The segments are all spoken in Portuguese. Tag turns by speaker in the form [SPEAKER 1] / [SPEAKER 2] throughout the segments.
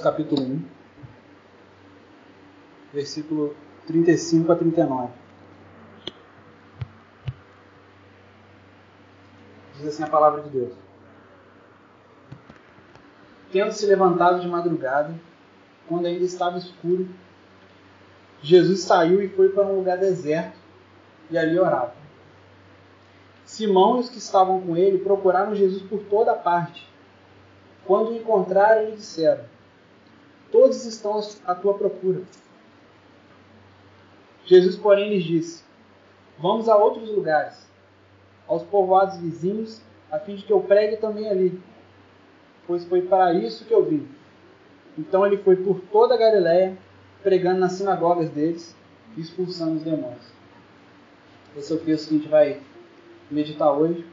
[SPEAKER 1] Capítulo 1, versículo 35 a 39. Diz assim a palavra de Deus. Tendo se levantado de madrugada, quando ainda estava escuro, Jesus saiu e foi para um lugar deserto e ali orava. Simão e os que estavam com ele procuraram Jesus por toda parte. Quando o encontraram, lhe disseram: Todos estão à tua procura. Jesus, porém, lhes disse: Vamos a outros lugares, aos povoados vizinhos, a fim de que eu pregue também ali, pois foi para isso que eu vim. Então ele foi por toda a Galiléia, pregando nas sinagogas deles expulsando os demônios. Esse é o texto que a gente vai meditar hoje.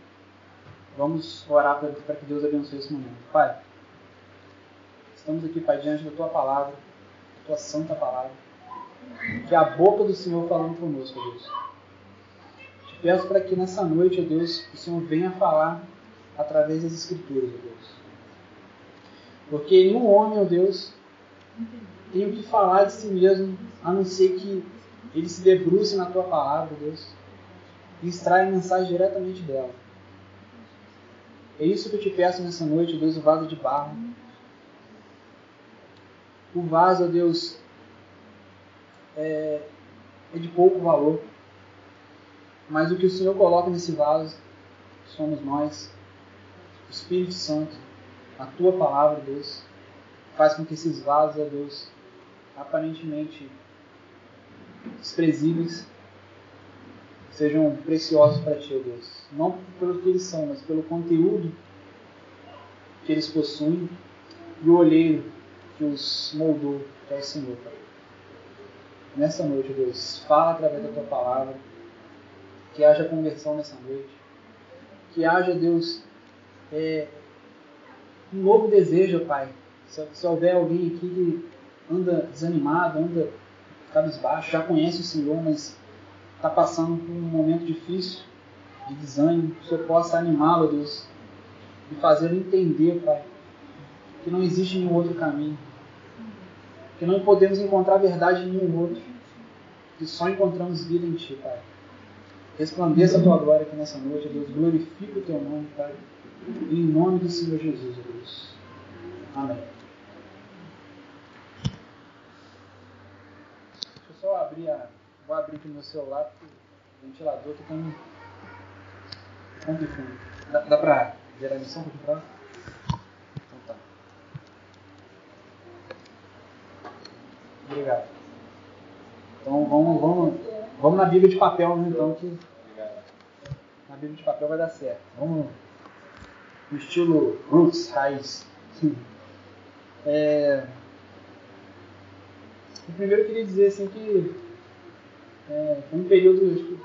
[SPEAKER 1] Vamos orar para que Deus abençoe esse momento. Pai, estamos aqui, Pai, diante da Tua palavra, da Tua santa palavra. Que é a boca do Senhor falando conosco, Deus. Te peço para que nessa noite, Deus, o Senhor venha falar através das Escrituras, Deus. Porque nenhum homem, ó Deus, tem o que falar de si mesmo, a não ser que ele se debruce na tua palavra, Deus, e extraia a mensagem diretamente dela. É isso que eu te peço nessa noite, Deus, o vaso de barro. O vaso, ó Deus, é, é de pouco valor, mas o que o Senhor coloca nesse vaso somos nós, o Espírito Santo, a tua palavra, Deus, faz com que esses vasos, ó Deus, aparentemente desprezíveis, sejam preciosos para ti, ó Deus. Não pelo que eles são, mas pelo conteúdo que eles possuem e o olheiro que os moldou, que o Senhor, Pai. Nessa noite, Deus, fala através da tua palavra, que haja conversão nessa noite, que haja, Deus, é, um novo desejo, Pai. Se, se houver alguém aqui que anda desanimado, anda cabisbaixo, já conhece o Senhor, mas está passando por um momento difícil de desânimo, que o Senhor possa animá-lo, Deus, e fazê-lo entender, Pai, que não existe nenhum outro caminho, que não podemos encontrar verdade em nenhum outro, que só encontramos vida em Ti, Pai. Resplandeça a Tua glória aqui nessa noite, Deus, glorifica o Teu nome, Pai. Em nome do Senhor Jesus, Deus. Amém. Deixa eu só abrir a. Vou abrir aqui no meu celular, porque o ventilador ponto de fundo. Dá, dá para gerar emissão para comprar? Então tá. Obrigado. Então vamos, vamos, vamos na Bíblia de papel, né, então, que na Bíblia de papel vai dar certo. Vamos no estilo roots, raiz. É... Primeiro eu queria dizer assim que é, foi um período, acho que,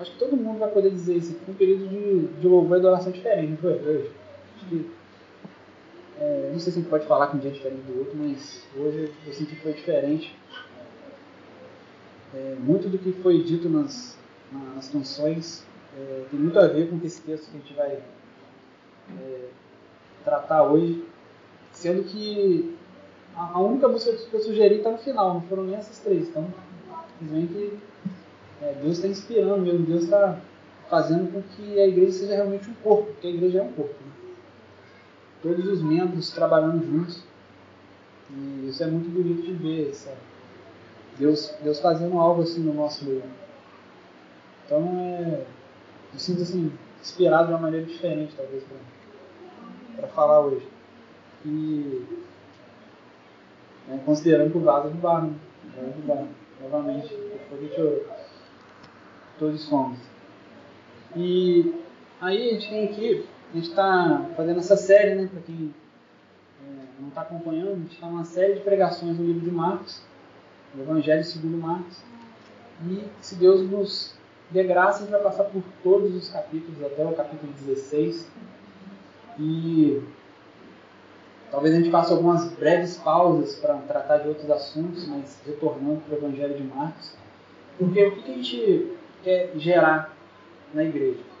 [SPEAKER 1] acho que, todo mundo vai poder dizer isso, foi um período de, de louvor e adoração diferente, não foi? Hoje. Acho que, é, não sei se a gente pode falar com um dia diferente do outro, mas hoje eu senti que foi diferente. É, muito do que foi dito nas, nas canções é, tem muito a ver com esse texto que a gente vai é, tratar hoje, sendo que a, a única música que eu sugeri está no final, não foram nem essas três. Então, simplesmente que é, Deus está inspirando mesmo, Deus está fazendo com que a igreja seja realmente um corpo, porque a igreja é um corpo. Né? Todos os membros trabalhando juntos. E isso é muito bonito de ver, sabe? Deus, Deus fazendo algo assim no nosso meio. Então, é, eu sinto assim, inspirado de uma maneira diferente, talvez, para falar hoje. E né, considerando que o vaso é do bar, né? É do bar, novamente. Foi que eu, todos somos. E aí a gente tem aqui, a gente está fazendo essa série, né, para quem é, não está acompanhando, a gente está numa série de pregações no livro de Marcos, o Evangelho segundo Marcos. E se Deus nos de graça, a gente vai passar por todos os capítulos, até o capítulo 16. E talvez a gente faça algumas breves pausas para tratar de outros assuntos, mas retornando para o Evangelho de Marcos. Porque o que a gente quer gerar na igreja?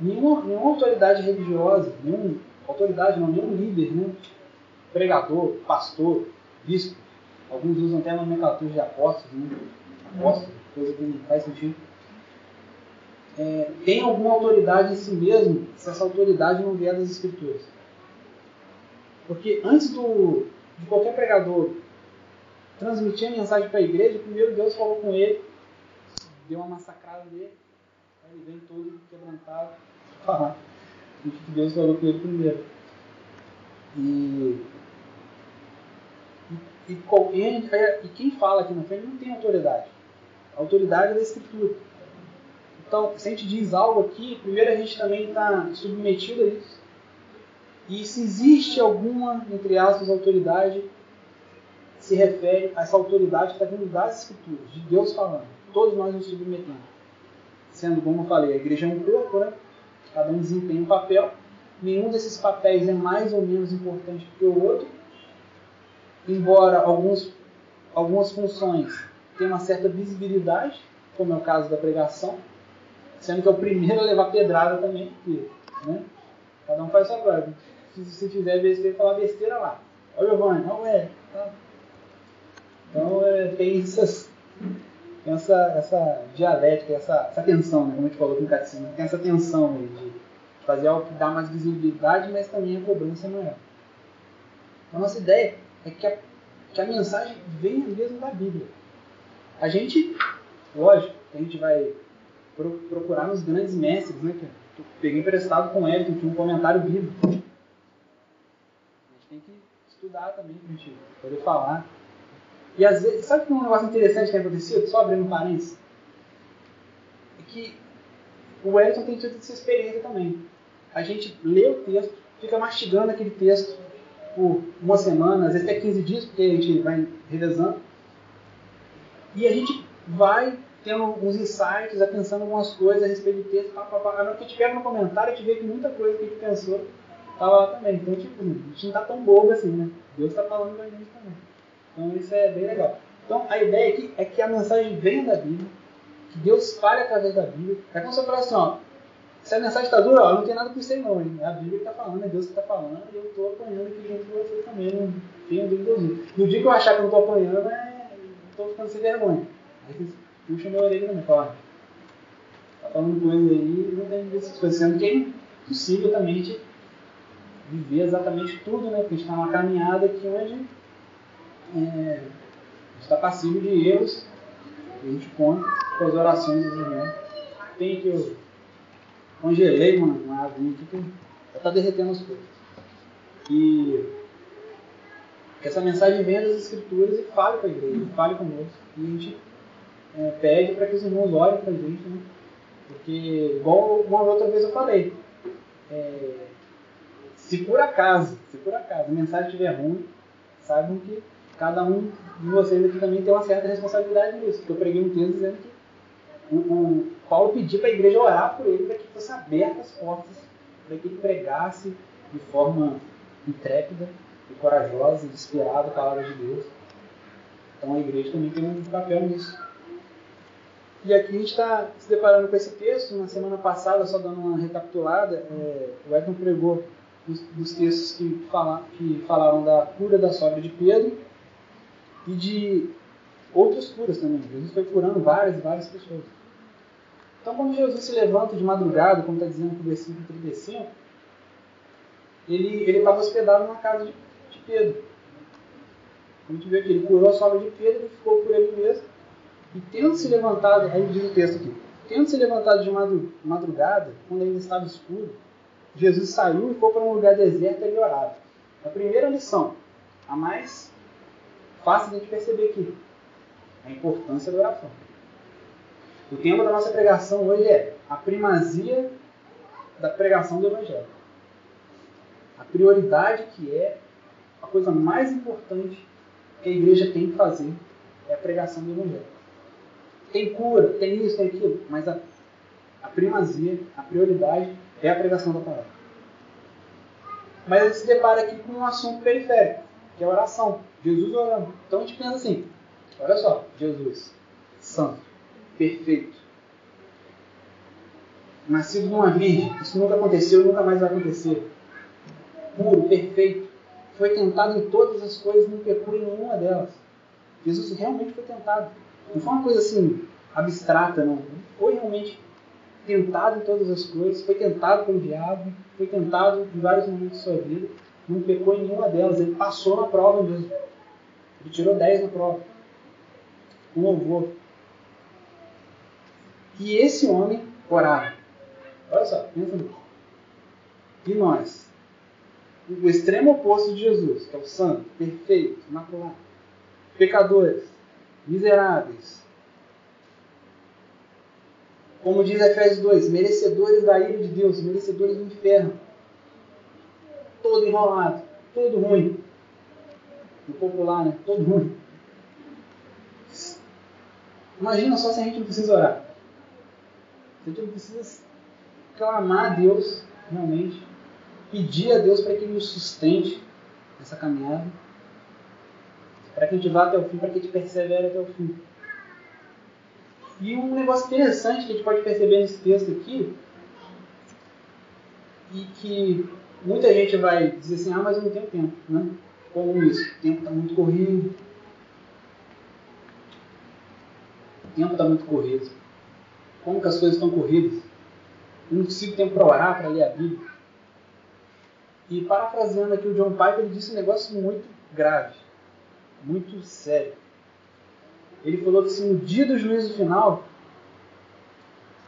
[SPEAKER 1] Nenhuma, nenhuma autoridade religiosa, nenhuma autoridade não, nenhum líder, né? pregador, pastor, bispo, alguns usam até a nomenclatura de apóstolos, né? coisa que não faz sentido. É, tem alguma autoridade em si mesmo se essa autoridade não vier das Escrituras. Porque antes do, de qualquer pregador transmitir a mensagem para a igreja, primeiro Deus falou com ele, deu uma massacrada nele, ele vem todo quebrantado falar que Deus falou com ele primeiro. E, e, e, e quem fala aqui na frente não tem autoridade. A autoridade é da Escritura. Então, se a gente diz algo aqui, primeiro a gente também está submetido a isso. E se existe alguma, entre aspas, autoridade, se refere a essa autoridade que está vindo das Escrituras, de Deus falando. Todos nós nos submetemos. Sendo, como eu falei, a igreja é um corpo, né? Cada um desempenha um papel. Nenhum desses papéis é mais ou menos importante que o outro. Embora alguns, algumas funções tenham uma certa visibilidade, como é o caso da pregação, sendo que é o primeiro a levar pedrada também, né? Cada um faz sua parte. Se, se fizer besteira, falar besteira lá. Olha o Giovanni, não é. Tá. Então é, tem essas, essa, essa dialética, essa, essa tensão, né, como a gente falou com o catecismo, tem essa tensão aí de fazer algo que dá mais visibilidade, mas também a cobrança é maior. A nossa ideia é que a, que a mensagem venha mesmo da Bíblia. A gente, lógico, a gente vai pro, procurar nos grandes mestres, né? Eu peguei emprestado com ele, que tinha um comentário bíblico. A gente tem que estudar também a gente poder falar. E às vezes, sabe que um negócio interessante que tem acontecido? Só abrindo um parênteses. É que o Wellington tem tido essa experiência também. A gente lê o texto, fica mastigando aquele texto por uma semana, às vezes até 15 dias, porque a gente vai revezando. E a gente vai tendo uns insights, vai pensando algumas coisas a respeito do texto. Pá, pá, pá. Que gente pega no comentário, a gente vê que muita coisa que a gente pensou estava lá também. Então, tipo, a gente não está tão bobo assim, né? Deus está falando com a gente também. Então isso é bem legal. Então a ideia aqui é que a mensagem venha da Bíblia, que Deus fale através da Bíblia. É como se eu falasse assim, ó, se a mensagem está dura, ó, não tem nada com isso aí não, hein? É a Bíblia que está falando, é Deus que está falando, e eu estou apanhando aqui junto com você também, não tenho dúvida nenhuma. No dia que eu achar que eu não estou apanhando, é, estou ficando sem vergonha. Aí vocês puxam minha orelha também, falam, tá falando coisa aí, não tem essas coisas, sendo que é impossível também viver exatamente tudo, né? Porque a gente está numa caminhada aqui onde é, está passível de erros. A gente conta com as orações dos irmãos. Tem que eu congelei uma, uma aguinha aqui que já está derretendo as coisas. E que essa mensagem venha das Escrituras e fale com a igreja, fale conosco. E a gente é, pede para que os irmãos olhem para a gente, né? Porque, igual uma outra vez eu falei, é, se por acaso, se por acaso a mensagem estiver ruim, saibam que cada um de vocês aqui também tem uma certa responsabilidade nisso. Eu preguei um texto dizendo que o, o Paulo pediu para a igreja orar por ele para que fossem abertas as portas, para que ele pregasse de forma intrépida e corajosa e inspirada a palavra de Deus. Então a igreja também tem um papel nisso. E aqui a gente está se deparando com esse texto. Na semana passada, só dando uma recapitulada, é, o Edson pregou dos, dos textos que, fala, que falaram da cura da sogra de Pedro e de outras curas também. Jesus foi curando várias e várias pessoas. Então, quando Jesus se levanta de madrugada, como está dizendo no versículo 35, ele estava hospedado na casa de, de Pedro. A gente vê que ele curou a sogra de Pedro e ficou por ele mesmo. E tendo se levantado, aí diz o texto aqui, tendo se levantado de madrugada, quando ainda estava escuro, Jesus saiu e foi para um lugar deserto e orava. A primeira lição, a mais fácil a gente perceber aqui a importância da oração. O tema da nossa pregação hoje é a primazia da pregação do Evangelho. A prioridade que é a coisa mais importante que a igreja tem que fazer é a pregação do Evangelho. Tem cura, tem isso, tem aquilo, mas a, a primazia, a prioridade é a pregação da palavra. Mas ele se depara aqui com um assunto periférico que é oração. Jesus orando. Então a gente pensa assim: olha só, Jesus, santo, perfeito, nascido de uma virgem, isso nunca aconteceu, nunca mais vai acontecer. Puro, perfeito, foi tentado em todas as coisas, não pecou em nenhuma delas. Jesus realmente foi tentado. Não foi uma coisa assim abstrata, não. Foi realmente tentado em todas as coisas, foi tentado pelo diabo, foi tentado em vários momentos de sua vida, não pecou em nenhuma delas. Ele passou na prova mesmo. Ele tirou 10 na prova. Um louvor. E esse homem orava. Olha só, pensa nisso. E nós? O extremo oposto de Jesus, que é o santo, perfeito, imaculado. Pecadores, miseráveis. Como diz Efésios 2, merecedores da ira de Deus, merecedores do inferno. Todo enrolado, todo ruim. No popular, né? Todo ruim. Imagina só se a gente não precisa orar. Se a gente não precisa clamar a Deus, realmente, pedir a Deus para que Ele nos sustente nessa caminhada, para que a gente vá até o fim, para que a gente persevere até o fim. E um negócio interessante que a gente pode perceber nesse texto aqui, e que muita gente vai dizer assim, ah, mas eu não tenho tempo, né? Como isso? O tempo está muito corrido. O tempo está muito corrido. Como que as coisas estão corridas? Eu não consigo tempo para orar, para ler a Bíblia. E parafraseando aqui o John Piper, ele disse um negócio muito grave, muito sério. Ele falou que se no dia do juízo final,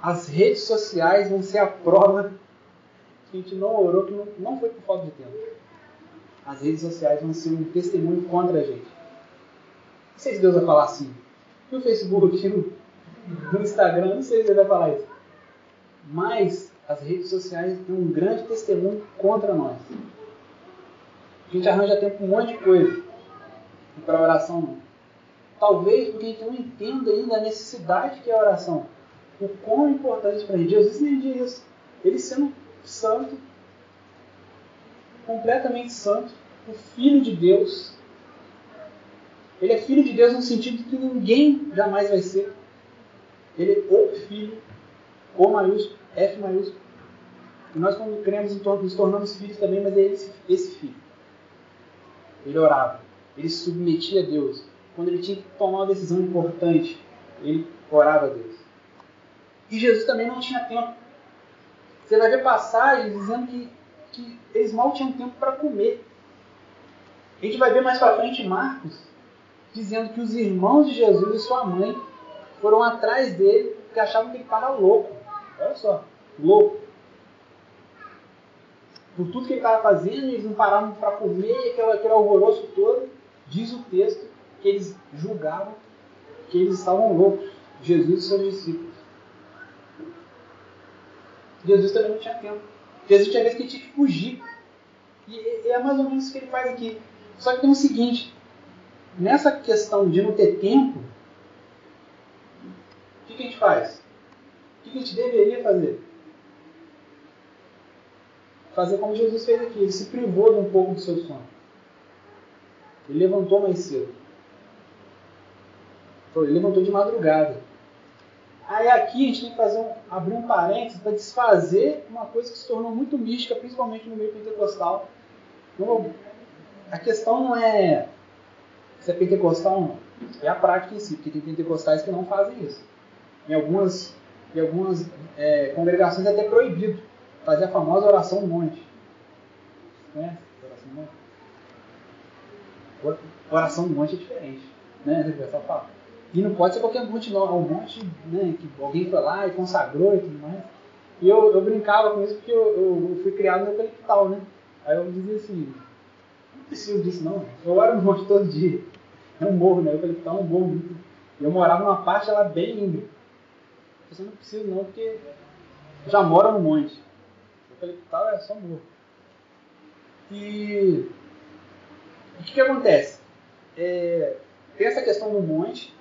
[SPEAKER 1] as redes sociais vão ser a prova que a gente não orou, que não, não foi por falta de tempo. As redes sociais vão ser um testemunho contra a gente. Não sei se Deus vai falar assim. No Facebook, no, no Instagram, não sei se ele vai falar isso. Mas as redes sociais têm um grande testemunho contra nós. A gente arranja tempo para um monte de coisa. E para oração não. Talvez porque a gente não entenda ainda a necessidade que é a oração. O quão importante para a gente. Jesus nem diz isso. Ele sendo santo, completamente santo, o Filho de Deus. Ele é Filho de Deus no sentido que ninguém jamais vai ser. Ele é o Filho, O maiúsculo, F maiúsculo. E nós, quando cremos, nos tornamos filhos também, mas é esse, esse filho. Ele orava, ele se submetia a Deus. Quando ele tinha que tomar uma decisão importante, ele orava a Deus. E Jesus também não tinha tempo. Você vai ver passagens dizendo que, que eles mal tinham tempo para comer. A gente vai ver mais para frente Marcos dizendo que os irmãos de Jesus e sua mãe foram atrás dele porque achavam que ele estava louco. Olha só, louco. Por tudo que ele estava fazendo, eles não paravam para comer, aquele, aquele alvoroço todo. Diz o texto que eles julgavam que eles estavam loucos, Jesus e seus discípulos. Jesus também não tinha tempo. Jesus tinha vezes que tinha que fugir. E é mais ou menos isso que ele faz aqui. Só que tem o seguinte: nessa questão de não ter tempo, o que, que a gente faz? O que, que a gente deveria fazer? Fazer como Jesus fez aqui. Ele se privou de um pouco do seu sono. Ele levantou mais cedo. Ele levantou de madrugada. Aí aqui a gente tem que fazer um, abrir um parênteses para desfazer uma coisa que se tornou muito mística, principalmente no meio pentecostal. Então, a questão não é se é pentecostal ou não, é a prática em si, porque tem pentecostais que não fazem isso. Em algumas, em algumas é, congregações é até proibido fazer a famosa oração monte. Né? Oração monte. Oração monte é diferente. Né? O pessoal fala. E não pode ser qualquer monte, não. É um monte né, que alguém foi lá e consagrou e tudo mais. E eu, eu brincava com isso porque eu, eu, fui criado no eucaliptal, né? Aí eu dizia assim, não preciso disso não. Eu oro no monte todo dia. É um morro, né? Eucaliptal é um morro. Eu morava numa parte ela bem linda. Eu não preciso não, porque já mora no monte. Eucaliptal é só morro. E o que, que acontece? É, tem essa questão do monte,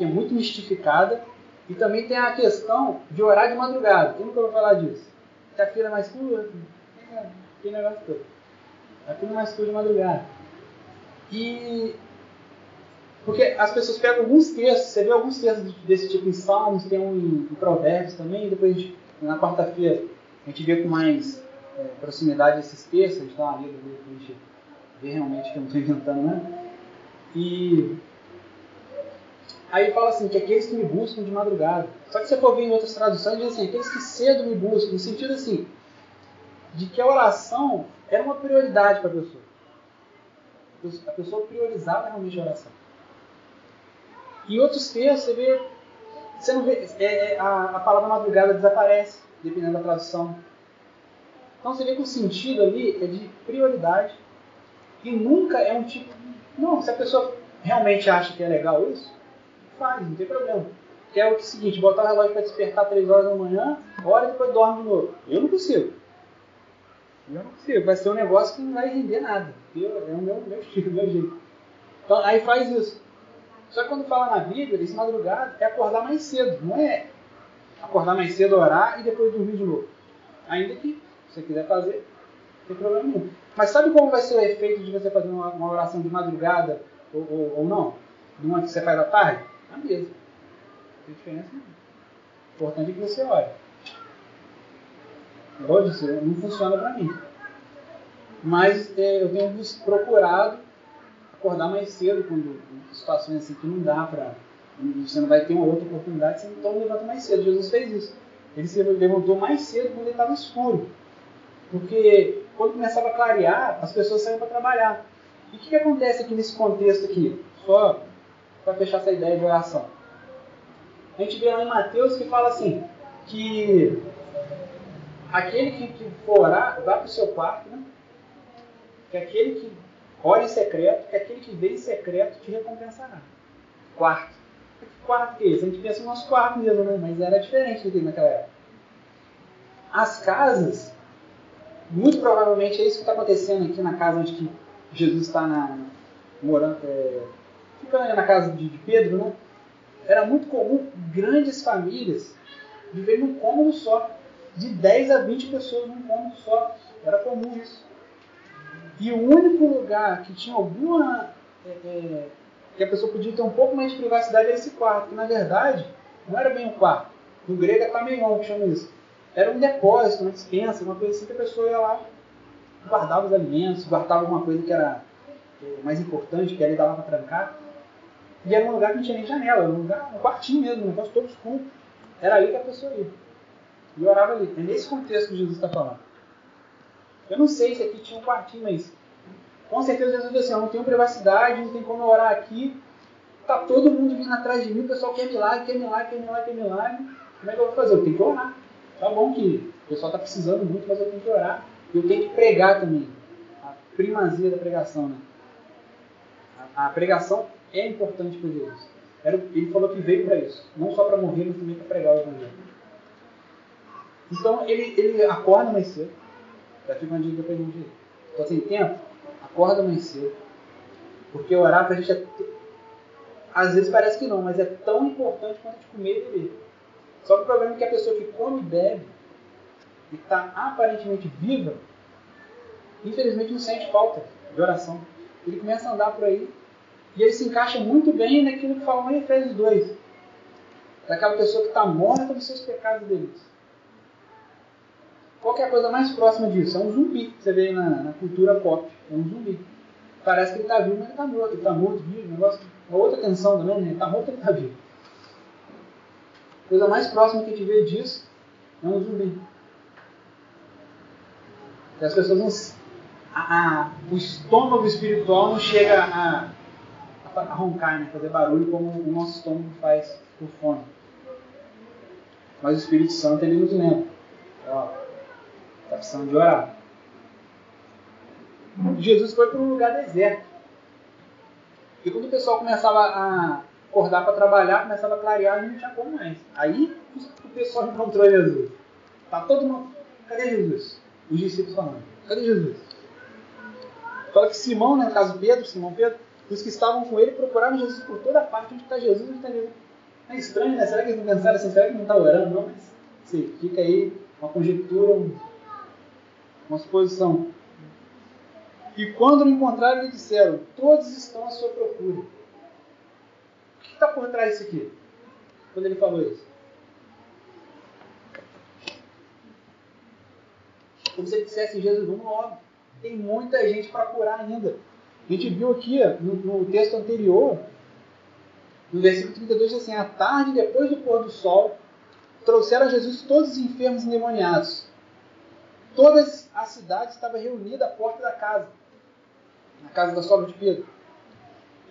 [SPEAKER 1] que é muito mistificada. E também tem a questão de orar de madrugada. Quem nunca vai falar disso? Que a fila é mais curta, que negócio todo. A fila é mais curta de madrugada. E. Porque as pessoas pegam alguns textos, você vê alguns textos desse tipo em Salmos, tem um em, em Provérbios também, e depois gente, na quarta-feira a gente vê com mais é, proximidade esses textos, a gente dá uma lida, a gente ver realmente que eu não estou inventando, né? E aí fala assim, que aqueles que me buscam de madrugada. Só que se você for ver em outras traduções, diz assim, aqueles que cedo me buscam, no sentido assim, de que a oração era uma prioridade para a pessoa. A pessoa priorizava realmente a oração. Em outros textos, você vê, você não vê é, é, a, a palavra madrugada desaparece, dependendo da tradução. Então você vê que o sentido ali é de prioridade e nunca é um tipo. Não, se a pessoa realmente acha que é legal isso, faz, não tem problema. Que é o seguinte, botar o relógio para despertar 3 horas da manhã, hora e depois dorme de novo. Eu não consigo. Eu não consigo. Vai ser um negócio que não vai render nada. Eu, é o meu, meu estilo, meu jeito. Então, aí faz isso. Só que quando fala na Bíblia, esse madrugada é acordar mais cedo. Não é acordar mais cedo, orar e depois dormir de novo. Ainda que se você quiser fazer, não tem problema nenhum. Mas sabe como vai ser o efeito de você fazer uma, uma oração de madrugada ou, ou, ou não? De uma que você faz à tarde? A mesma. Não tem diferença nenhuma. O importante é que você ore. Igual eu não funciona para mim. Mas é, eu tenho procurado acordar mais cedo quando situações assim que não dá para. Você não vai ter uma outra oportunidade, então levanta mais cedo. Jesus fez isso. Ele se levantou mais cedo quando ele estava escuro. Porque quando começava a clarear, as pessoas saíam para trabalhar. E o que, que acontece aqui nesse contexto aqui? Só para fechar essa ideia de oração. A gente vê lá em Mateus que fala assim, que aquele que, que for orar, vá para o seu quarto, né? que aquele que ora em secreto, que aquele que vê em secreto te recompensará. Quarto. Que quarto que é esse? A gente pensa no nosso quarto mesmo, né? mas era diferente do que naquela época. As casas, muito provavelmente é isso que está acontecendo aqui na casa onde Jesus está morando, é, ficando na casa de, Pedro, né? Era muito comum grandes famílias viverem num cômodo só de 10 a 20 pessoas num cômodo só. Era comum isso. E o único lugar que tinha alguma. É, é, que a pessoa podia ter um pouco mais de privacidade era esse quarto, que na verdade não era bem um quarto. No grego é tameion que chama isso. Era um depósito, uma dispensa, uma coisa assim que a pessoa ia lá, guardava os alimentos, guardava alguma coisa que era é, mais importante, que ali dava para trancar. E era um lugar que não tinha nem janela, era um lugar, um quartinho mesmo, um negócio todo escuro. Era ali que a pessoa ia. E orava ali. É nesse contexto que Jesus está falando. Eu não sei se aqui tinha um quartinho, mas com certeza Jesus disse assim, eu não tenho privacidade, não tem como orar aqui. Tá todo mundo vindo atrás de mim, o pessoal quer milagre, quer milagre, quer milagre, quer milagre. Como é que eu vou fazer? Eu tenho que orar. Tá bom que o pessoal está precisando muito, mas eu tenho que orar. Eu tenho que pregar também. A primazia da pregação, né? A pregação é importante para Jesus. Ele falou que veio para isso. Não só para morrer, mas também para pregar o Evangelho. Então ele, ele acorda mais cedo. Já fica uma dica pra gente. Estou sem tempo? Acorda mais cedo. Porque orar pra gente é. Às vezes parece que não, mas é tão importante quanto de comer e beber. Só que o problema é que a pessoa que come e bebe e está aparentemente viva, infelizmente não sente falta de oração. Ele começa a andar por aí e ele se encaixa muito bem naquilo que fala em Efésios 2. Daquela pessoa que está morta dos seus pecados deles. Qual é a coisa mais próxima disso? É um zumbi que você vê na, na cultura pop. É um zumbi. Parece que ele está vivo, mas ele está morto. Ele está morto, vivo. Negócio, uma outra tensão também, né? Ele está morto, ele está vivo. A coisa mais próxima que a gente vê disso é um zumbi. E as pessoas não. A, a, o estômago espiritual não chega a roncar, né? fazer barulho como o nosso estômago faz por fome. Mas o Espírito Santo ele nos lembra. Ó, Está precisando de orar. Jesus foi para um lugar deserto. E quando o pessoal começava a acordar para trabalhar, começava a clarear, não tinha como mais. Aí o pessoal encontrou Jesus. Tá todo mundo. Cadê Jesus? Os discípulos falando. Cadê Jesus? Fala que Simão, né, no caso Pedro, Simão Pedro, os que estavam com ele procuraram Jesus por toda parte. Onde está Jesus? Onde está Jesus? É estranho, né? Será que eles não pensaram assim? Será que não está orando? Não, mas sim, fica aí uma conjectura, um uma suposição. E quando o encontraram, lhe disseram: Todos estão à sua procura. O que está por trás disso aqui? Quando ele falou isso? Como se ele dissesse: Jesus, vamos logo. Tem muita gente para curar ainda. A gente viu aqui no, no texto anterior, no versículo 32, diz assim: À tarde, depois do pôr do sol, trouxeram a Jesus todos os enfermos endemoniados. Toda a cidade estava reunida à porta da casa, na casa da sogra de Pedro.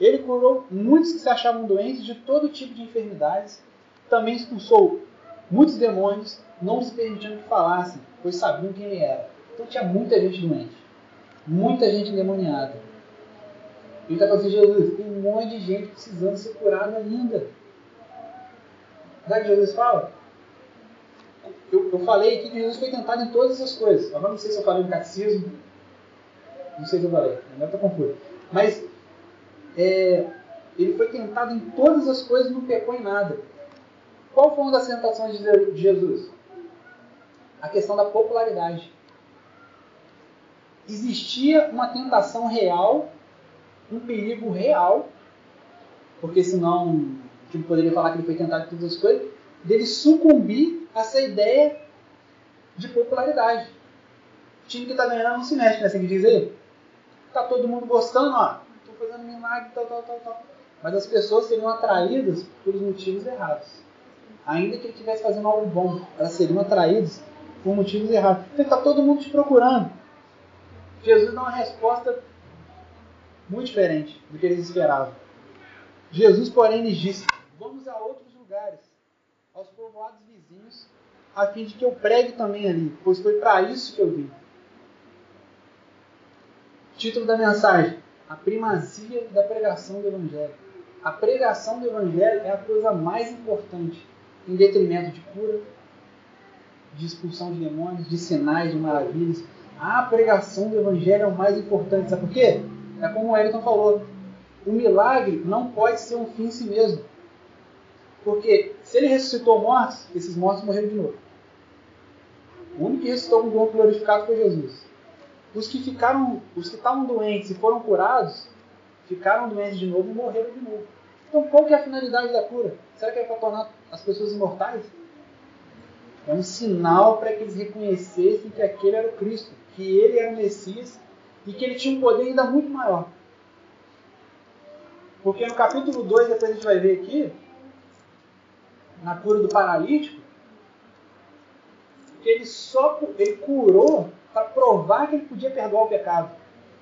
[SPEAKER 1] Ele curou muitos que se achavam doentes de todo tipo de enfermidades, também expulsou muitos demônios, não lhes permitindo que falassem, pois sabiam quem ele era. Então tinha muita gente doente, muita gente endemoniada. Ele está falando assim, Jesus, tem um monte de gente precisando ser curada ainda. Sabe o que Jesus fala? Eu, eu, falei aqui que Jesus foi tentado em todas as coisas. Agora não sei se eu falei no catecismo. Não sei se eu falei. Agora está confuso. Mas é, ele foi tentado em todas as coisas e não pecou em nada. Qual foi uma das tentações de Jesus? A questão da popularidade. Existia uma tentação real, um perigo real, porque senão gente poderia falar que ele foi tentado em todas as coisas, dele sucumbir a essa ideia de popularidade. O time que está ganhando não se mexe, né? Assim que dizer. Está todo mundo gostando, ó. Estou fazendo milagre, tal, tal, tal, tal. Mas as pessoas seriam atraídas por motivos errados. Ainda que ele estivesse fazendo algo bom, elas seriam atraídas por motivos errados. Então está todo mundo te procurando. Jesus dá uma resposta muito diferente do que eles esperavam. Jesus, porém, lhes disse: Vamos a outros lugares, aos povoados vizinhos, a fim de que eu pregue também ali, pois foi para isso que eu vim. Título da mensagem: A primazia da pregação do Evangelho. A pregação do Evangelho é a coisa mais importante, em detrimento de cura, de expulsão de demônios, de sinais, de maravilhas. A pregação do Evangelho é o mais importante. Sabe por quê? É como o Elton falou. O milagre não pode ser um fim em si mesmo. Porque se ele ressuscitou mortos, esses mortos morreram de novo. O único que ressuscitou com corpo glorificado foi Jesus. Os que ficaram, os que estavam doentes e foram curados, ficaram doentes de novo e morreram de novo. Então qual que é a finalidade da cura? Será que é para tornar as pessoas imortais? É um sinal para que eles reconhecessem que aquele era o Cristo, que ele era o Messias e que ele tinha um poder ainda muito maior. Porque no capítulo 2, depois a gente vai ver aqui, na cura do paralítico, que ele só ele curou para provar que ele podia perdoar o pecado.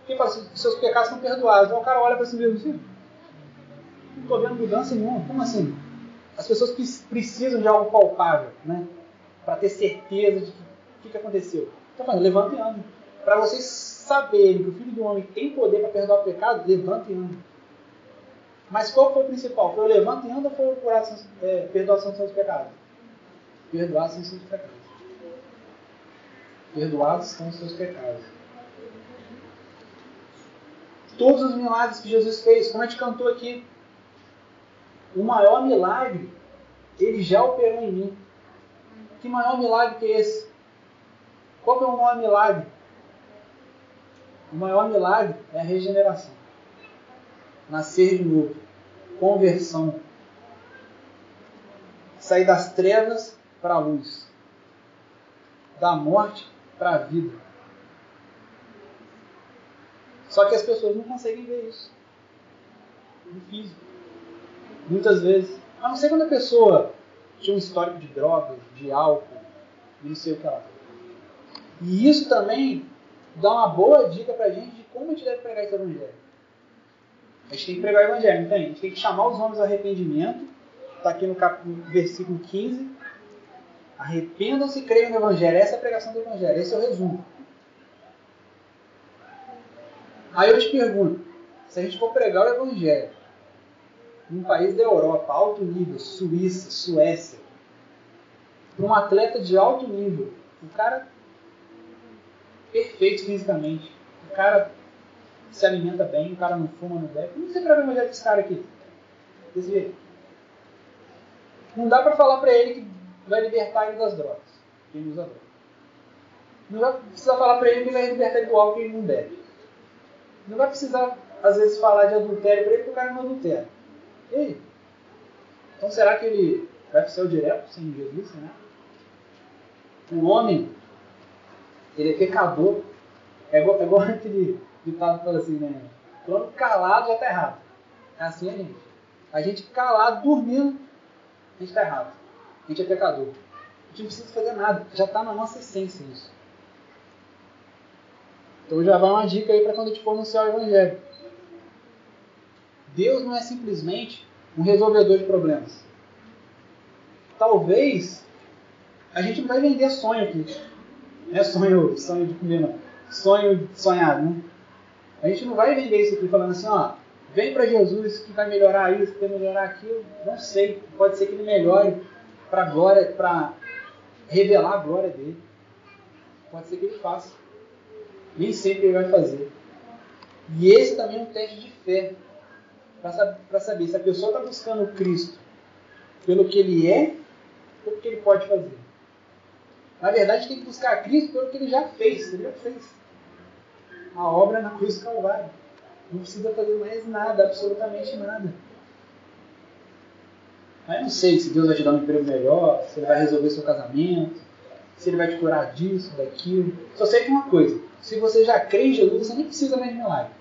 [SPEAKER 1] Quem fala assim, seus pecados são perdoados. Então o cara olha para si mesmo assim, não estou vendo mudança nenhuma. Como assim? As pessoas precisam de algo palpável, né? Para ter certeza de que o que, que aconteceu. Então, falando, levanta e anda. Para vocês saberem que o Filho do Homem tem poder para perdoar o pecado, levanta e anda. Mas qual foi o principal? Foi o levanta e anda ou foi o é, perdoação dos seus pecados? Perdoar os seus pecados. Perdoados são os seus pecados. Todos os milagres que Jesus fez, como a gente cantou aqui, o maior milagre, ele já operou em mim. Que maior milagre que é esse? Qual que é o maior milagre? O maior milagre é a regeneração. Nascer de novo. Conversão. Sair das trevas para a luz. Da morte para a vida. Só que as pessoas não conseguem ver isso. No físico. Muitas vezes. A não ser quando a pessoa tinha um histórico de drogas, de álcool, e não sei o que ela. E isso também dá uma boa dica pra gente de como a gente deve pregar esse evangelho. A gente tem que pregar o evangelho, tem? A gente tem que chamar os homens ao arrependimento. Está aqui no, no versículo 15. Arrependam-se e creiam no evangelho. Essa é a pregação do evangelho. Esse é o resumo. Aí eu te pergunto, se a gente for pregar o evangelho num país da Europa, alto nível, Suíça, Suécia, para um atleta de alto nível, o cara perfeito fisicamente, o cara se alimenta bem, o cara não fuma, não bebe. Como você prega o evangelho cara aqui? Jeito. Não dá para falar para ele que vai libertar ele das drogas, quem usa drogas. Não vai precisar falar para ele que vai libertar ele do álcool que ele não bebe. Não vai precisar, às vezes, falar de adultério para ele porque o cara não adultera. E aí? Então será que ele vai para o direto sem Jesus? Né? O homem, ele é pecador. É igual, é igual aquele ditado que fala assim, né? Plano calado já está errado. É assim a gente. A gente calado, dormindo, a gente está errado. A gente é pecador. A gente não precisa fazer nada. Já está na nossa essência isso. Então já vai uma dica aí para quando a gente for anunciar o Evangelho. Deus não é simplesmente um resolvedor de problemas. Talvez a gente não vai vender sonho aqui. Não é sonho, sonho de comer, não. Sonho sonhado, né? A gente não vai vender isso aqui falando assim, ó, vem para Jesus que vai melhorar isso, que vai melhorar aquilo. Não sei, pode ser que ele melhore para glória, para revelar a glória dele. Pode ser que ele faça. Nem sempre ele vai fazer. E esse também é um teste de fé. Para saber se a pessoa está buscando Cristo pelo que ele é ou pelo que ele pode fazer. Na verdade, tem que buscar Cristo pelo que ele já fez. Ele já fez. A obra na cruz do Calvário. Não precisa fazer mais nada, absolutamente nada. Mas não sei se Deus vai te dar um emprego melhor, se ele vai resolver seu casamento, se ele vai te curar disso, daquilo. Só sei que uma coisa: se você já crê em Jesus, você nem precisa mais de milagre.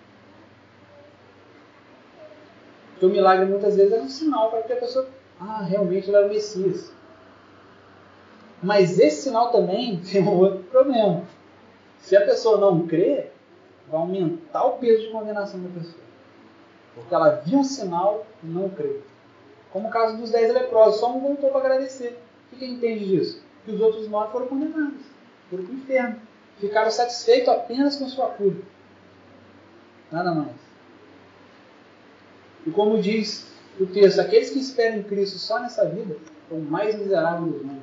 [SPEAKER 1] Porque o milagre muitas vezes é um sinal para que a pessoa, ah, realmente ele é o Messias. Mas esse sinal também tem um outro problema. Se a pessoa não crê, vai aumentar o peso de condenação da pessoa. Porque ela viu um sinal e não crê. Como o caso dos dez leprosos, só um voltou para agradecer. O que, entende disso? Que os outros nove foram condenados, foram para o inferno. Ficaram satisfeitos apenas com sua cura. Nada mais. E como diz o texto, aqueles que esperam em Cristo só nessa vida são mais miseráveis dos homens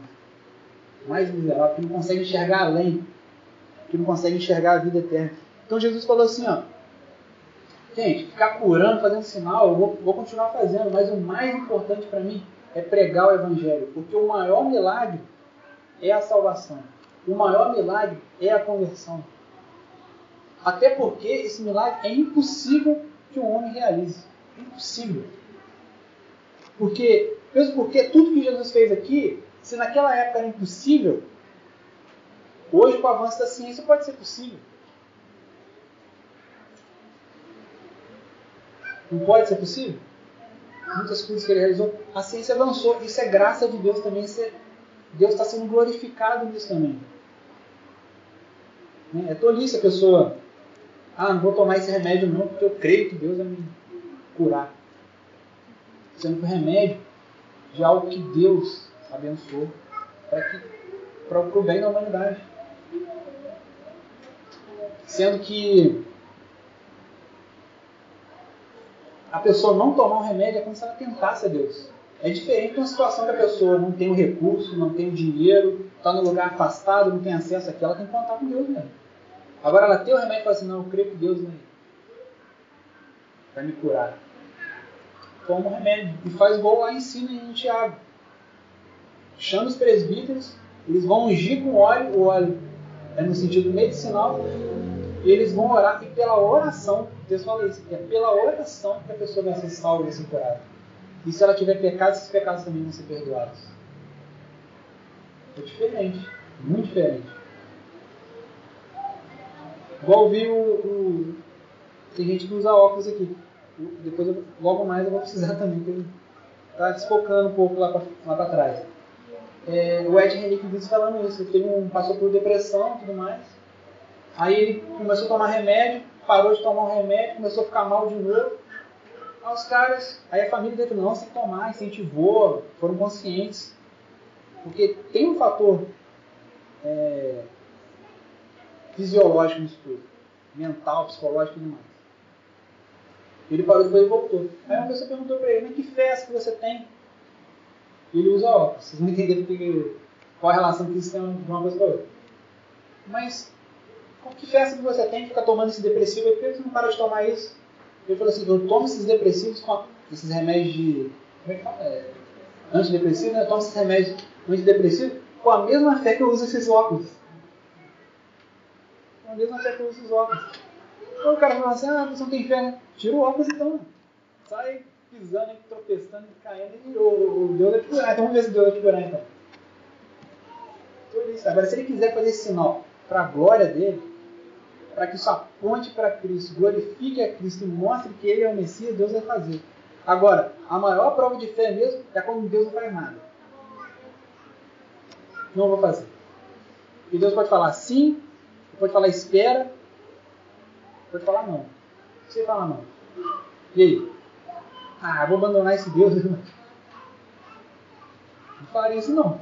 [SPEAKER 1] mais miserável, que não consegue enxergar além, que não consegue enxergar a vida eterna. Então Jesus falou assim, ó, gente, ficar curando, fazendo sinal, eu vou, vou continuar fazendo, mas o mais importante para mim é pregar o Evangelho, porque o maior milagre é a salvação. O maior milagre é a conversão. Até porque esse milagre é impossível que o homem realize. Impossível. Porque, mesmo porque tudo que Jesus fez aqui se naquela época era impossível, hoje com o avanço da ciência pode ser possível. Não pode ser possível? Muitas coisas que ele realizou. A ciência avançou. Isso é graça de Deus também. É, Deus está sendo glorificado nisso também. Né? É tolice a pessoa. Ah, não vou tomar esse remédio não, porque eu creio que Deus vai me curar. Sendo que o remédio de algo que Deus abençoou para que para o bem da humanidade. Sendo que a pessoa não tomar um remédio é como se ela tentasse a Deus. É diferente de uma situação que a pessoa não tem o recurso, não tem o dinheiro, está no lugar afastado, não tem acesso àquilo, ela tem que contar com Deus mesmo. Agora ela tem o remédio e fala assim, não, eu creio que Deus vai, vai me curar. Toma o remédio e faz igual lá em cima em Tiago chama os presbíteros, eles vão ungir com óleo, o óleo é no sentido medicinal, e eles vão orar, e pela oração, o texto fala isso, é pela oração que a pessoa vai ser salva e ser curada. E se ela tiver pecados, esses pecados também vão ser perdoados. É diferente, muito diferente. Igual vi o, o, Tem gente que usa óculos aqui. Depois, eu, logo mais, eu vou precisar também, porque ele está desfocando um pouco lá para trás é, o Ed Henrique disse falando isso. Ele teve um, passou por depressão e tudo mais. Aí ele começou a tomar remédio, parou de tomar um remédio, começou a ficar mal de novo. Aí os caras, aí a família dele não, sem tomar, incentivou, foram conscientes. Porque tem um fator é, fisiológico nisso tudo. Mental, psicológico e tudo mais. Ele parou depois e voltou. Aí uma pessoa perguntou para ele, mas que festa que você tem? E ele usa óculos. Vocês não entenderam que, qual a relação que tem de uma coisa para outra. Mas, que festa que você tem de ficar tomando esse depressivo? Por que você não para de tomar isso? Ele falou assim, eu tomo esses depressivos, com esses remédios de... Como é que fala? É, antidepressivo, né? Eu tomo esses remédios antidepressivos com a mesma fé que eu uso esses óculos. Com a mesma fé que eu uso esses óculos. Então o cara fala assim, ah, você não tem fé, né? Tira o óculos então. Sai pisando, tropeçando, caindo, e o, Deus vai te curar. Então vamos ver se Deus vai te curar então. Agora, se ele quiser fazer esse sinal para a glória dele, para que isso aponte para Cristo, glorifique a Cristo e mostre que Ele é o Messias, Deus vai fazer. Agora, a maior prova de fé mesmo é quando Deus não faz nada. Não vou fazer. E Deus pode falar sim, pode falar espera, pode falar não. Você fala não. E aí? Ah, vou abandonar esse Deus. Não faria isso não.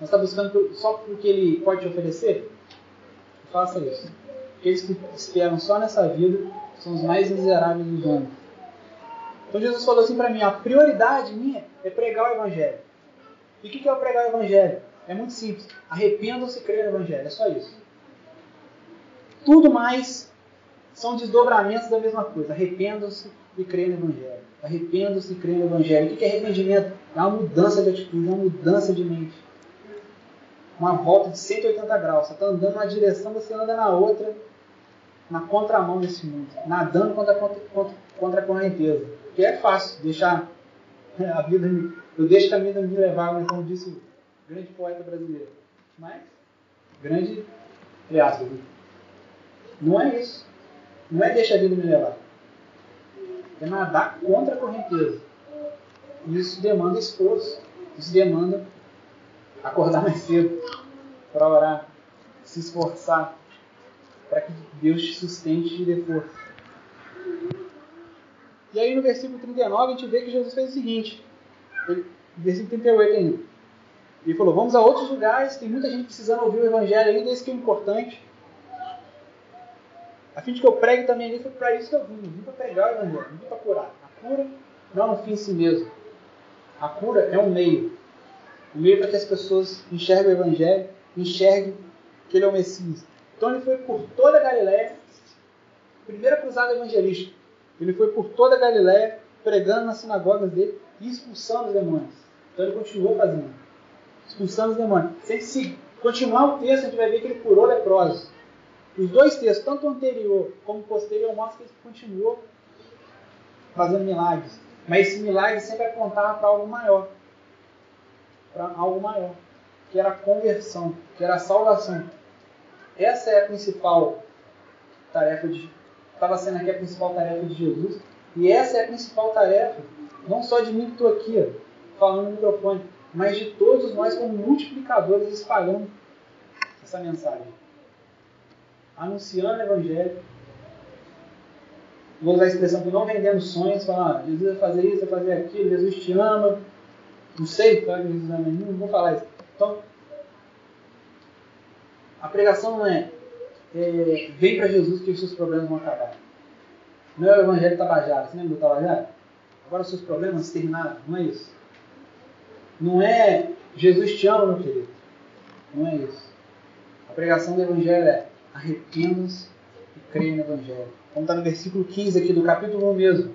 [SPEAKER 1] Mas está buscando só porque ele pode te oferecer? Faça isso. Aqueles que esperam só nessa vida são os mais miseráveis dos homens. Então Jesus falou assim para mim: a prioridade minha é pregar o Evangelho. E o que é o pregar o Evangelho? É muito simples. Arrependam-se e creiam no Evangelho. É só isso. Tudo mais são desdobramentos da mesma coisa. Arrependam-se e creiam no Evangelho. Arrependam-se e creiam no Evangelho. O que é arrependimento? É uma mudança de atitude, uma mudança de mente uma volta de 180 graus. Você está andando numa direção, você anda na outra, na contramão desse mundo, nadando contra, contra, contra a correnteza. Que é fácil deixar a vida. Eu deixo a vida me levar, como disse o grande poeta brasileiro. Mas, grande, entre não é isso. Não é deixar a vida me levar. É nadar contra a correnteza. Isso demanda esforço. Isso demanda acordar mais cedo para orar, se esforçar para que Deus te sustente e te dê força. E aí no versículo 39 a gente vê que Jesus fez o seguinte, ele, versículo 38 ainda. Ele falou, vamos a outros lugares, tem muita gente precisando ouvir o Evangelho ainda, esse que é importante. A fim de que eu pregue também ali, foi para isso que eu vim. Eu vim para pregar o Evangelho, não vim para curar. A cura não é um fim em si mesmo. A cura é um meio o meio para que as pessoas enxerguem o Evangelho, enxerguem que ele é o Messias. Então ele foi por toda a Galiléia, primeira cruzada evangelística. Ele foi por toda a Galiléia, pregando nas sinagogas dele e expulsando os demônios. Então ele continuou fazendo, expulsando os demônios. Se continuar o texto, a gente vai ver que ele curou leprosos. Os dois textos, tanto o anterior como o posterior, mostram que ele continuou fazendo milagres. Mas esse milagre sempre apontava para algo maior para algo maior, que era a conversão, que era a salvação. Essa é a principal tarefa de estava sendo aqui a principal tarefa de Jesus, e essa é a principal tarefa, não só de mim que estou aqui, ó, falando no microfone, mas de todos nós como multiplicadores espalhando essa mensagem. Anunciando o Evangelho. Vou usar a expressão que não vendendo sonhos, falando, ah, Jesus vai fazer isso, vai fazer aquilo, Jesus te ama, não sei, tá? não vou falar isso. Então, a pregação não é, é vem para Jesus que os seus problemas vão acabar. Não é o evangelho tabajara. Você lembra do tabajara? Agora os seus problemas terminaram. Não é isso. Não é Jesus te ama, meu querido. Não é isso. A pregação do evangelho é arrependa-se e creia no evangelho. Como está no versículo 15 aqui do capítulo 1 mesmo.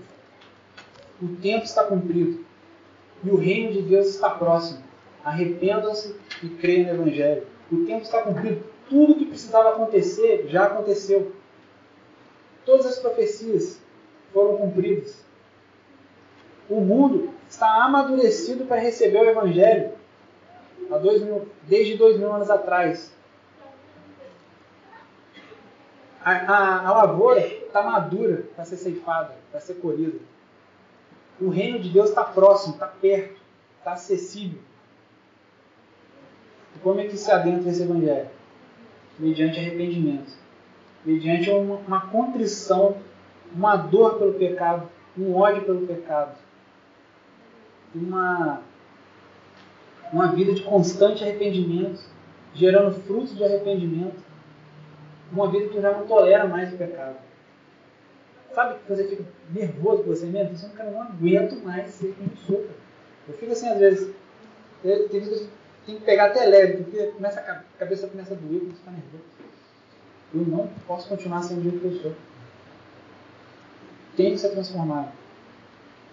[SPEAKER 1] O tempo está cumprido e o reino de Deus está próximo. Arrependam-se e creiam no Evangelho. O tempo está cumprido. Tudo que precisava acontecer já aconteceu. Todas as profecias foram cumpridas. O mundo está amadurecido para receber o Evangelho dois mil, desde dois mil anos atrás. A, a, a lavoura está madura para ser ceifada, para ser colhida. O reino de Deus está próximo, está perto, está acessível. E como é que se adentra esse evangelho? Mediante arrependimento, mediante uma, uma contrição, uma dor pelo pecado, um ódio pelo pecado, uma, uma vida de constante arrependimento, gerando frutos de arrependimento, uma vida que já não tolera mais o pecado. Sabe que você fica nervoso com você mesmo? Você cara, não aguento mais ser como sou. Eu fico assim, às vezes, tem vezes que que pegar até leve, porque começa a cabeça começa a doer, você fica nervoso. Eu não posso continuar sendo o jeito que eu sou. Tem que ser transformado.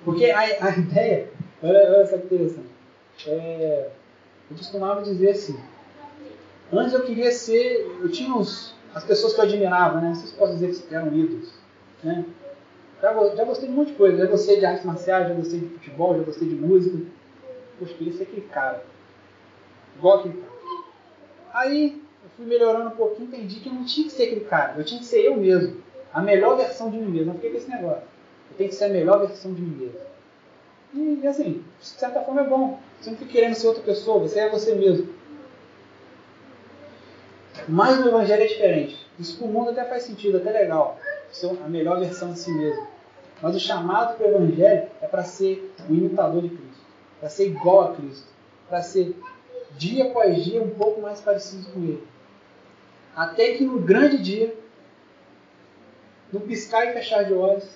[SPEAKER 1] Porque a, a ideia, olha, olha essa interessante. É, eu costumava dizer assim, antes eu queria ser, eu tinha uns, as pessoas que eu admirava, né? Se posso dizer que eram ídolos. Né? Já, já gostei de um monte de coisa. Já gostei de artes marciais, já gostei de futebol, já gostei de música. Poxa, queria ser aquele cara. Igual aquele cara. Aí, eu fui melhorando um pouquinho, entendi que eu não tinha que ser aquele cara, eu tinha que ser eu mesmo. A melhor versão de mim mesmo. Não fiquei com esse negócio. Eu tenho que ser a melhor versão de mim mesmo. E assim, de certa forma é bom. Você não fica querendo ser outra pessoa, você é você mesmo. Mas no Evangelho é diferente. Isso para o mundo até faz sentido, até legal. Ser a melhor versão de si mesmo. Mas o chamado para o Evangelho é para ser o imitador de Cristo. Para ser igual a Cristo. Para ser dia após dia um pouco mais parecido com Ele. Até que no grande dia, no piscar e fechar de olhos,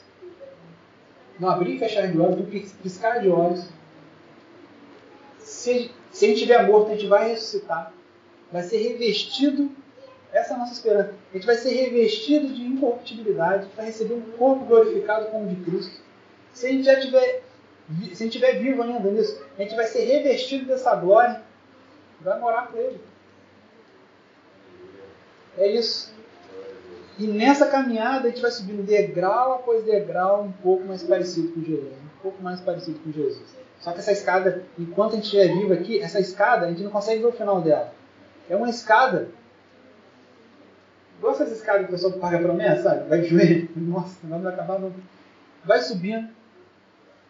[SPEAKER 1] no abrir e fechar de olhos, no piscar de olhos, se, se a gente estiver morto, a gente vai ressuscitar, vai ser revestido, essa é a nossa esperança, a gente vai ser revestido de incorruptibilidade, vai receber um corpo glorificado como o de Cristo. Se a gente já tiver, se a gente estiver vivo ainda nisso, a gente vai ser revestido dessa glória, vai morar com Ele. É isso. E nessa caminhada a gente vai subindo degrau após degrau, um pouco mais parecido com Jesus. Um pouco mais parecido com Jesus. Só que essa escada, enquanto a gente estiver vivo aqui, essa escada, a gente não consegue ver o final dela. É uma escada. Igual essas escadas que o pessoal paga promessa, sabe? Vai de joelho. Nossa, não vai acabar não. Vai subindo.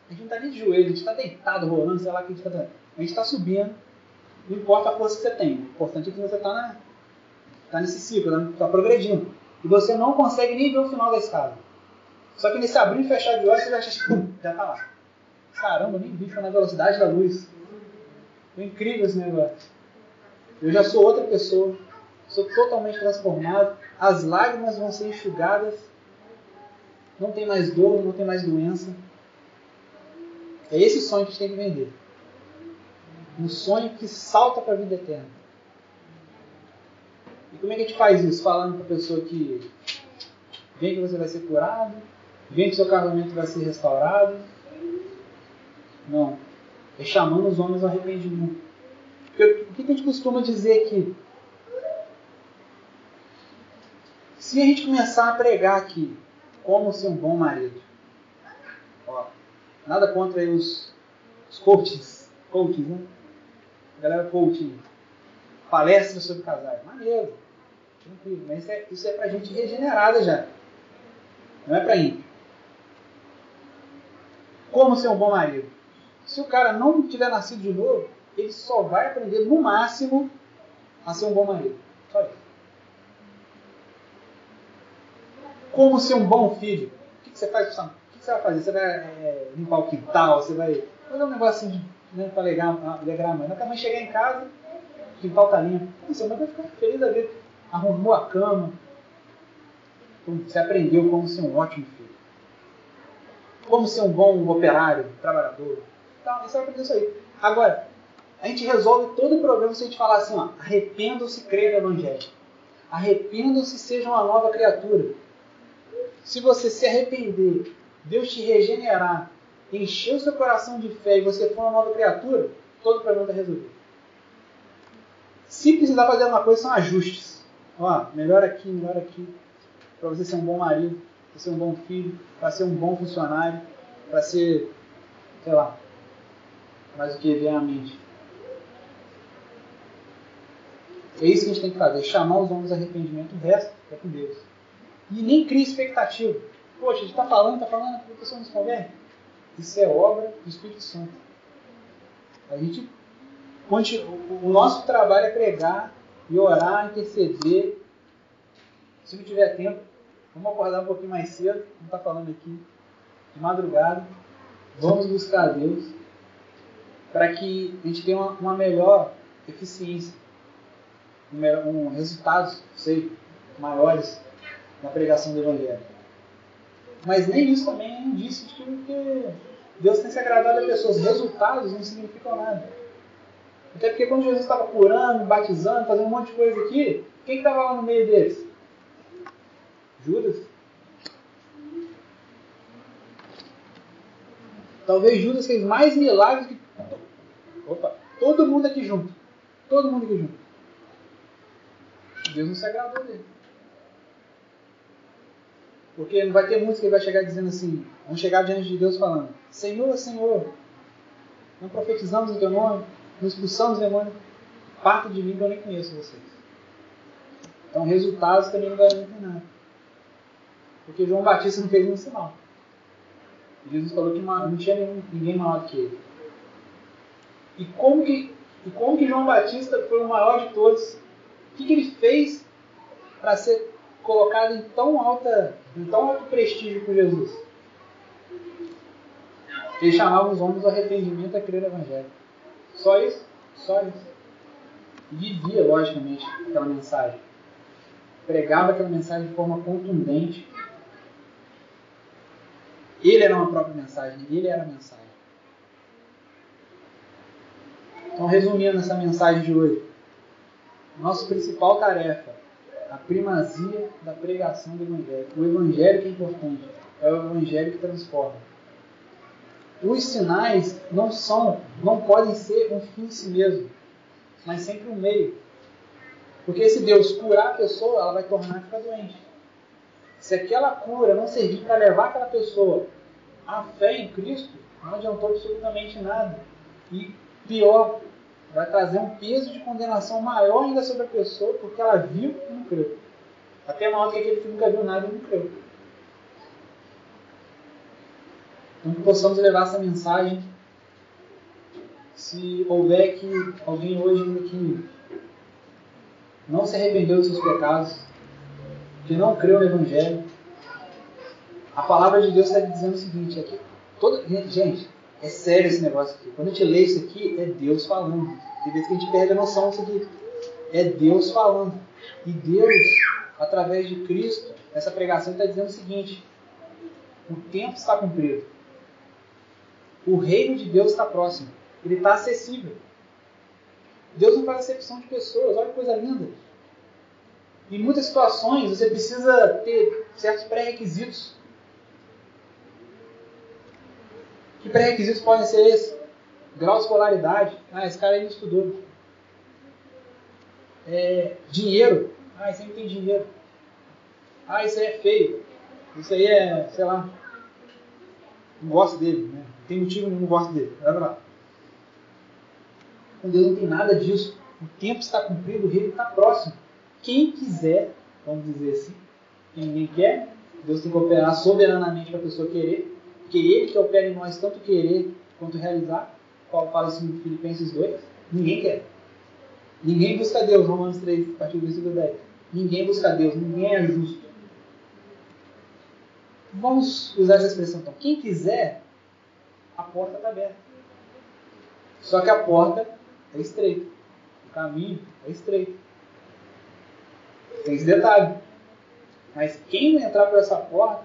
[SPEAKER 1] A gente não está nem de joelho, a gente está deitado, rolando, sei lá que a gente está A gente está subindo. Não importa a força que você tem. O importante é que você está tá nesse ciclo, está tá progredindo. E você não consegue nem ver o final da escada. Só que nesse abrir e fechar de olhos, você já acha que já está lá. Caramba, nem vi, na velocidade da luz. Foi incrível esse negócio. Eu já sou outra pessoa. Sou totalmente transformado. As lágrimas vão ser enxugadas. Não tem mais dor, não tem mais doença. É esse sonho que a gente tem que vender. Um sonho que salta para a vida eterna. E como é que a gente faz isso? Falando para a pessoa que vem que você vai ser curado, vem que seu casamento vai ser restaurado. Não. É chamando os homens ao arrependimento. O que a gente costuma dizer aqui? Se a gente começar a pregar aqui como ser um bom marido, ó, nada contra os, os coaches, coaches, né? A galera coaching, palestra sobre casais, maneiro, tranquilo, mas isso é, isso é pra gente regenerada já, não é pra ímpio. Como ser um bom marido? Se o cara não tiver nascido de novo, ele só vai aprender no máximo a ser um bom marido. Só isso. Como ser um bom filho? O que, você faz? O que, você vai fazer? Você vai é, limpar o quintal? Você vai fazer um negocinho de, né, para alegrar, a mãe. Não mãe chegar em casa, o quintal tá limpo. Você vai ficar feliz da vida. Arrumou a cama. Você aprendeu como ser um ótimo filho. Como ser um bom operário, trabalhador Tá, você vai aprender isso aí. Agora, a gente resolve todo o problema se a gente falar assim, ó, arrependam-se, creia no Evangelho. Arrependam-se, seja uma nova criatura. Se você se arrepender, Deus te regenerar, encher o seu coração de fé e você for uma nova criatura, todo o problema está resolvido. Se precisar fazer alguma coisa, são ajustes. Ó, melhor aqui, melhor aqui. Para você ser um bom marido, para ser um bom filho, para ser um bom funcionário, para ser, sei lá, mas o que vem à mente. É isso que a gente tem que fazer, chamar os homens a arrependimento, o resto é com Deus. E nem cria expectativa. Poxa, a gente está falando, está falando, a pessoa não se converte. Isso é obra do Espírito Santo. A gente, o nosso trabalho é pregar e orar, interceder. Se não tiver tempo, vamos acordar um pouquinho mais cedo, não está falando aqui, de madrugada. Vamos buscar a Deus para que a gente tenha uma, uma melhor eficiência, um, um, resultados sei, maiores na pregação do Evangelho. Mas nem isso também é indício de que Deus tem se agradado a pessoas. Resultados não significam nada. Até porque quando Jesus estava curando, batizando, fazendo um monte de coisa aqui, quem estava lá no meio deles? Judas. Talvez Judas fez mais milagres que Opa, todo mundo aqui junto. Todo mundo aqui junto. Deus não se agradou dele. Porque não vai ter música que vai chegar dizendo assim, vão chegar diante de Deus falando, Senhor, Senhor, não profetizamos em teu nome, não expulsamos demônio, parte de mim que eu nem conheço vocês. Então, resultados também não garantem nada. Porque João Batista não fez nenhum sinal. Jesus falou que não tinha nenhum, ninguém maior do que ele. E como que, e como que João Batista foi o maior de todos? O que, que ele fez para ser colocado em tão, alta, em tão alto prestígio com Jesus? Ele chamava os homens ao arrependimento a crer no Evangelho. Só isso? Só isso. Vivia, logicamente, aquela mensagem. Pregava aquela mensagem de forma contundente. Ele era uma própria mensagem, ele era a mensagem. Então, resumindo essa mensagem de hoje, nossa principal tarefa, a primazia da pregação do Evangelho. O Evangelho que é importante, é o Evangelho que transforma. Os sinais não são, não podem ser um fim em si mesmo, mas sempre um meio. Porque se Deus curar a pessoa, ela vai tornar ficar doente. Se aquela cura não servir para levar aquela pessoa à fé em Cristo, não adiantou absolutamente nada. E pior, vai trazer um peso de condenação maior ainda sobre a pessoa, porque ela viu e não creu. Até maior que aquele que nunca viu nada e não creu. Então que possamos levar essa mensagem. Se houver que alguém hoje que não se arrependeu dos seus pecados, que não creu no Evangelho, a palavra de Deus está dizendo o seguinte: aqui, todo, gente, é sério esse negócio aqui. Quando a gente lê isso aqui, é Deus falando. Tem vezes que a gente perde a noção disso aqui. É Deus falando. E Deus, através de Cristo, essa pregação está dizendo o seguinte: o tempo está cumprido. O reino de Deus está próximo. Ele está acessível. Deus não faz acepção de pessoas. Olha que coisa linda. Em muitas situações, você precisa ter certos pré-requisitos. Que pré-requisitos podem ser esses? Grau de escolaridade. Ah, esse cara aí não estudou. É, dinheiro. Ah, esse aí não tem dinheiro. Ah, isso aí é feio. Isso aí é, sei lá, não gosto dele. Né? tem motivo nenhum, não gosto dele. Vai lá. Com Deus não tem nada disso. O tempo está cumprido, o reino está próximo. Quem quiser, vamos dizer assim, que ninguém quer, Deus tem que operar soberanamente para a pessoa querer, porque Ele que opera em nós tanto querer quanto realizar. Paulo fala isso em Filipenses 2. Ninguém quer. Ninguém busca Deus, Romanos 3, a partir do versículo 10. Ninguém busca Deus, ninguém é justo. Vamos usar essa expressão então. Quem quiser, a porta está aberta. Só que a porta é estreita. O caminho é estreito. Tem esse detalhe. Mas quem entrar por essa porta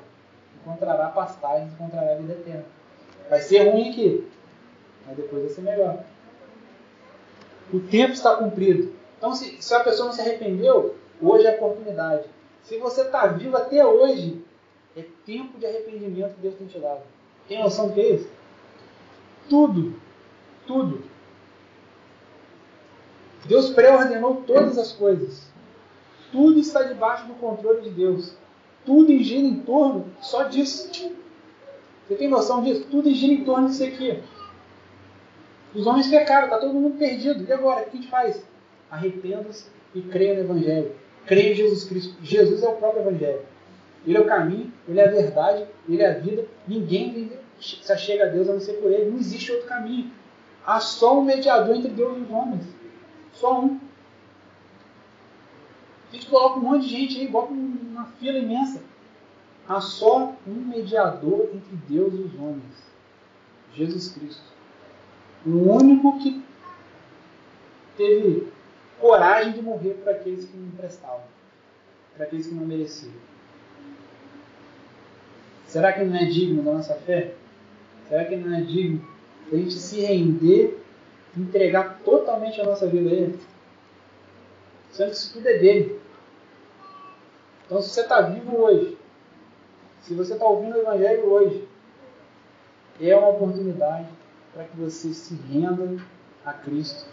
[SPEAKER 1] encontrará pastagem, encontrará vida eterna. Vai ser ruim aqui, mas depois vai ser melhor. O tempo está cumprido. Então, se, se a pessoa não se arrependeu, hoje é a oportunidade. Se você está vivo até hoje, é tempo de arrependimento que Deus tem te dado. Tem noção do que é isso? Tudo, tudo. Deus pré-ordenou todas as coisas. Tudo está debaixo do controle de Deus. Tudo gira em torno só disso. Você tem noção disso? Tudo gira em torno disso aqui. Os homens pecaram, está todo mundo perdido. E agora? O que a gente faz? Arrependa-se e creia no Evangelho. Creia em Jesus Cristo. Jesus é o próprio Evangelho. Ele é o caminho, ele é a verdade, ele é a vida. Ninguém se achega a Deus a não ser por ele. Não existe outro caminho. Há só um mediador entre Deus e os homens. Só um. A gente coloca um monte de gente aí, bota uma fila imensa. Há só um mediador entre Deus e os homens. Jesus Cristo. O único que teve coragem de morrer para aqueles que não prestavam, para aqueles que não mereciam. Será que não é digno da nossa fé? Será que não é digno da gente se render, entregar totalmente a nossa vida a Ele? Sendo que isso tudo é dele. Então, se você está vivo hoje, se você está ouvindo o Evangelho hoje, é uma oportunidade para que você se renda a Cristo.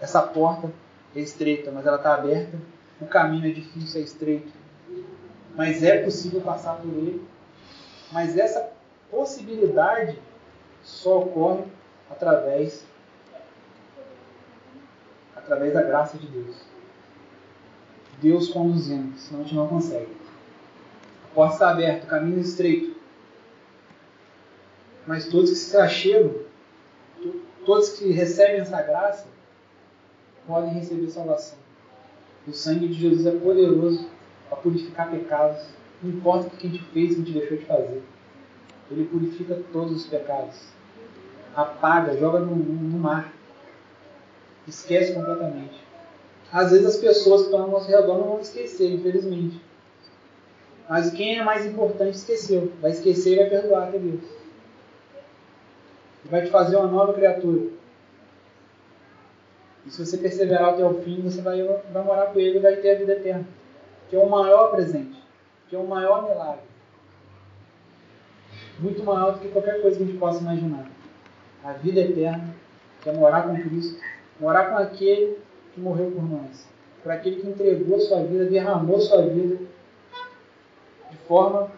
[SPEAKER 1] Essa porta é estreita, mas ela está aberta. O caminho é difícil, é estreito. Mas é possível passar por ele. Mas essa possibilidade só ocorre através através da graça de Deus. Deus conduzindo, senão a gente não consegue. A porta está aberta, o caminho é estreito. Mas todos que se achegam, todos que recebem essa graça, podem receber salvação. O sangue de Jesus é poderoso para purificar pecados, não importa o que a gente fez, o que a gente deixou de fazer. Ele purifica todos os pecados. Apaga, joga no, no mar. Esquece completamente. Às vezes as pessoas que estão ao nosso redor não vão esquecer, infelizmente. Mas quem é mais importante esqueceu. Vai esquecer e vai perdoar até Deus. Vai te fazer uma nova criatura. E se você perseverar até o fim, você vai, vai morar com ele e vai ter a vida eterna. Que é o maior presente. Que é o maior milagre. Muito maior do que qualquer coisa que a gente possa imaginar. A vida eterna, que é morar com Cristo. Morar com aquele que morreu por nós. Por aquele que entregou sua vida, derramou sua vida de forma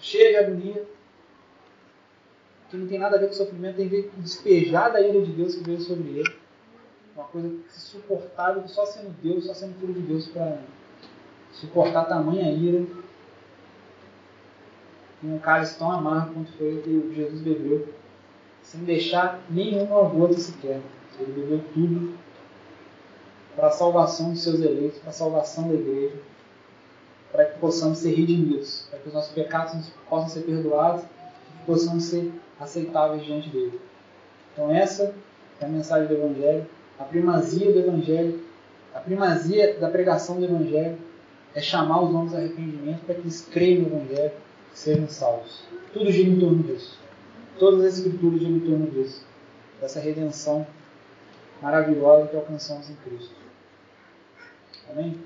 [SPEAKER 1] cheia de agonia, que não tem nada a ver com sofrimento, tem a ver com despejar da ira de Deus que veio sobre ele. Uma coisa insuportável, só sendo Deus, só sendo filho de Deus para suportar tamanha ira. E um cálice tão amargo quanto foi o que Jesus bebeu, sem deixar nenhuma gota sequer. Ele bebeu tudo para a salvação dos seus eleitos, para a salvação da igreja, para que possamos ser redimidos, para que os nossos pecados possam ser perdoados e possamos ser aceitáveis diante dele. Então essa é a mensagem do Evangelho, a primazia do Evangelho, a primazia da pregação do Evangelho é chamar os homens ao arrependimento para que eles creiam no Evangelho e sejam salvos. Tudo gira em torno disso. Todas as escrituras giram em torno disso. Dessa redenção maravilhosa que alcançamos em Cristo. Amém?